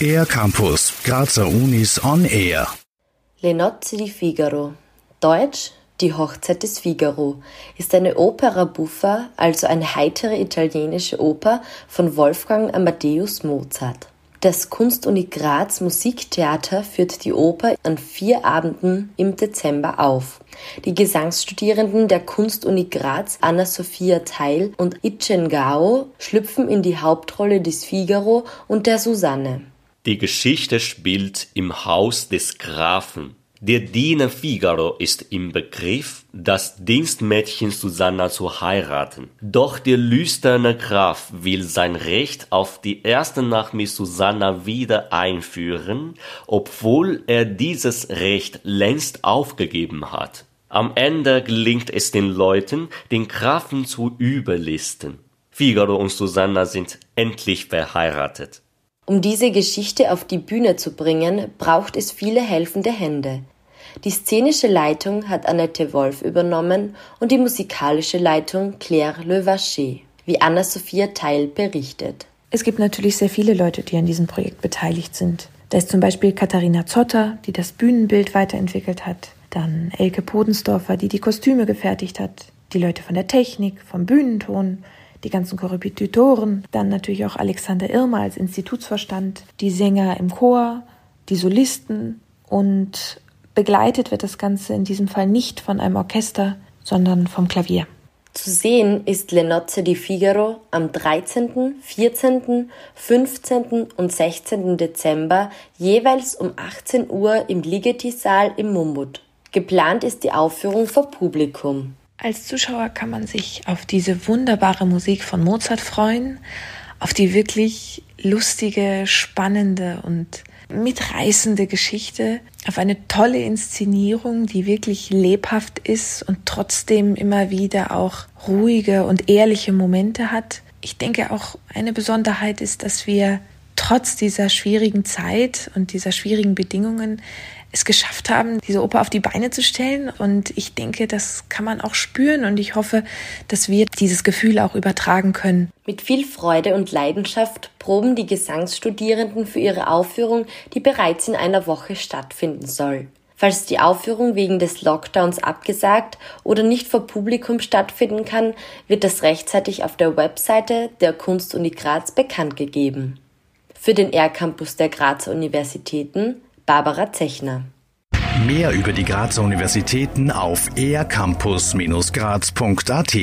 Air Campus, Grazer Unis on Air. Le nozze di Figaro. Deutsch Die Hochzeit des Figaro ist eine Opera buffa, also eine heitere italienische Oper von Wolfgang Amadeus Mozart. Das Kunstuni Graz Musiktheater führt die Oper an vier Abenden im Dezember auf. Die Gesangsstudierenden der Kunstuni Graz Anna-Sophia Teil und Itchen Gao schlüpfen in die Hauptrolle des Figaro und der Susanne. Die Geschichte spielt im Haus des Grafen. Der Diener Figaro ist im Begriff, das Dienstmädchen Susanna zu heiraten. Doch der lüsterne Graf will sein Recht auf die erste Nacht mit Susanna wieder einführen, obwohl er dieses Recht längst aufgegeben hat. Am Ende gelingt es den Leuten, den Grafen zu überlisten. Figaro und Susanna sind endlich verheiratet. Um diese Geschichte auf die Bühne zu bringen, braucht es viele helfende Hände. Die szenische Leitung hat Annette Wolf übernommen und die musikalische Leitung Claire Levacher, wie Anna-Sophia Teil berichtet. Es gibt natürlich sehr viele Leute, die an diesem Projekt beteiligt sind. Da ist zum Beispiel Katharina Zotter, die das Bühnenbild weiterentwickelt hat. Dann Elke Podensdorfer, die die Kostüme gefertigt hat. Die Leute von der Technik, vom Bühnenton, die ganzen Korrepetitoren, dann natürlich auch Alexander Irmer als Institutsvorstand, die Sänger im Chor, die Solisten und begleitet wird das Ganze in diesem Fall nicht von einem Orchester, sondern vom Klavier. Zu sehen ist Le Nozze di Figaro am 13., 14., 15. und 16. Dezember jeweils um 18 Uhr im Ligeti-Saal im Mummut. Geplant ist die Aufführung vor Publikum. Als Zuschauer kann man sich auf diese wunderbare Musik von Mozart freuen, auf die wirklich lustige, spannende und mitreißende Geschichte, auf eine tolle Inszenierung, die wirklich lebhaft ist und trotzdem immer wieder auch ruhige und ehrliche Momente hat. Ich denke auch eine Besonderheit ist, dass wir trotz dieser schwierigen Zeit und dieser schwierigen Bedingungen es geschafft haben, diese Oper auf die Beine zu stellen. Und ich denke, das kann man auch spüren und ich hoffe, dass wir dieses Gefühl auch übertragen können. Mit viel Freude und Leidenschaft proben die Gesangsstudierenden für ihre Aufführung, die bereits in einer Woche stattfinden soll. Falls die Aufführung wegen des Lockdowns abgesagt oder nicht vor Publikum stattfinden kann, wird das rechtzeitig auf der Webseite der Kunstuni Graz bekannt gegeben. Für den R-Campus der Grazer Universitäten Barbara Zechner. Mehr über die Grazer Universitäten auf ercampus-graz.at